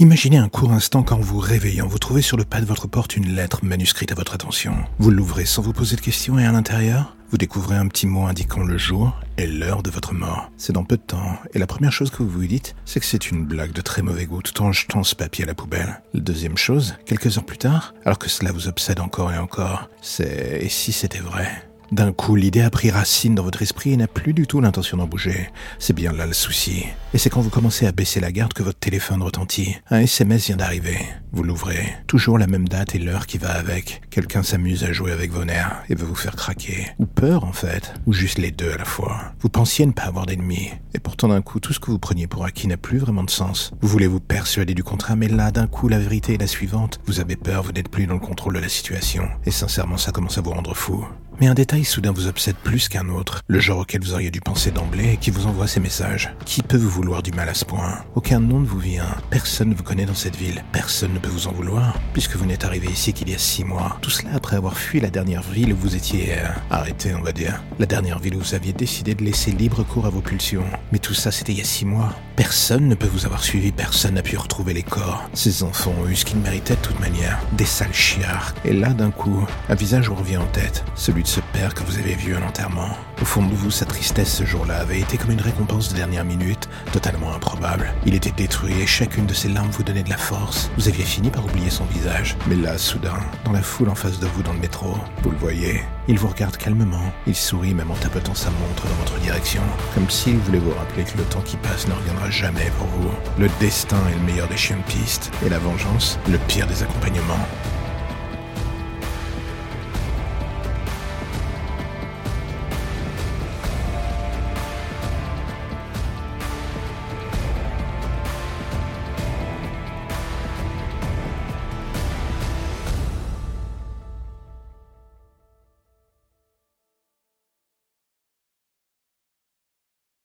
Imaginez un court instant qu'en vous réveillant, vous trouvez sur le pas de votre porte une lettre manuscrite à votre attention. Vous l'ouvrez sans vous poser de questions et à l'intérieur, vous découvrez un petit mot indiquant le jour et l'heure de votre mort. C'est dans peu de temps, et la première chose que vous vous dites, c'est que c'est une blague de très mauvais goût tout en jetant ce papier à la poubelle. Deuxième chose, quelques heures plus tard, alors que cela vous obsède encore et encore, c'est et si c'était vrai? D'un coup, l'idée a pris racine dans votre esprit et n'a plus du tout l'intention d'en bouger. C'est bien là le souci. Et c'est quand vous commencez à baisser la garde que votre téléphone retentit. Un SMS vient d'arriver. Vous l'ouvrez. Toujours la même date et l'heure qui va avec. Quelqu'un s'amuse à jouer avec vos nerfs et veut vous faire craquer. Ou peur en fait. Ou juste les deux à la fois. Vous pensiez ne pas avoir d'ennemis. Et pourtant d'un coup, tout ce que vous preniez pour acquis n'a plus vraiment de sens. Vous voulez vous persuader du contraire, mais là d'un coup, la vérité est la suivante. Vous avez peur, vous n'êtes plus dans le contrôle de la situation. Et sincèrement, ça commence à vous rendre fou. Mais un détail soudain vous obsède plus qu'un autre, le genre auquel vous auriez dû penser d'emblée et qui vous envoie ces messages. Qui peut vous vouloir du mal à ce point? Aucun nom ne vous vient, personne ne vous connaît dans cette ville, personne ne peut vous en vouloir, puisque vous n'êtes arrivé ici qu'il y a six mois. Tout cela après avoir fui la dernière ville où vous étiez euh, arrêté, on va dire. La dernière ville où vous aviez décidé de laisser libre cours à vos pulsions. Mais tout ça, c'était il y a six mois. Personne ne peut vous avoir suivi, personne n'a pu retrouver les corps. Ces enfants ont eu ce qu'ils méritaient de toute manière, des sales chiards. Et là, d'un coup, un visage vous revient en tête, celui de ce père que vous avez vu à l'enterrement. Au fond de vous, sa tristesse ce jour-là avait été comme une récompense de dernière minute, totalement improbable. Il était détruit et chacune de ses larmes vous donnait de la force. Vous aviez fini par oublier son visage. Mais là, soudain, dans la foule en face de vous dans le métro, vous le voyez. Il vous regarde calmement. Il sourit même en tapotant sa montre dans votre direction, comme s'il voulait vous rappeler que le temps qui passe ne reviendra jamais pour vous. Le destin est le meilleur des chiens de piste, et la vengeance, le pire des accompagnements.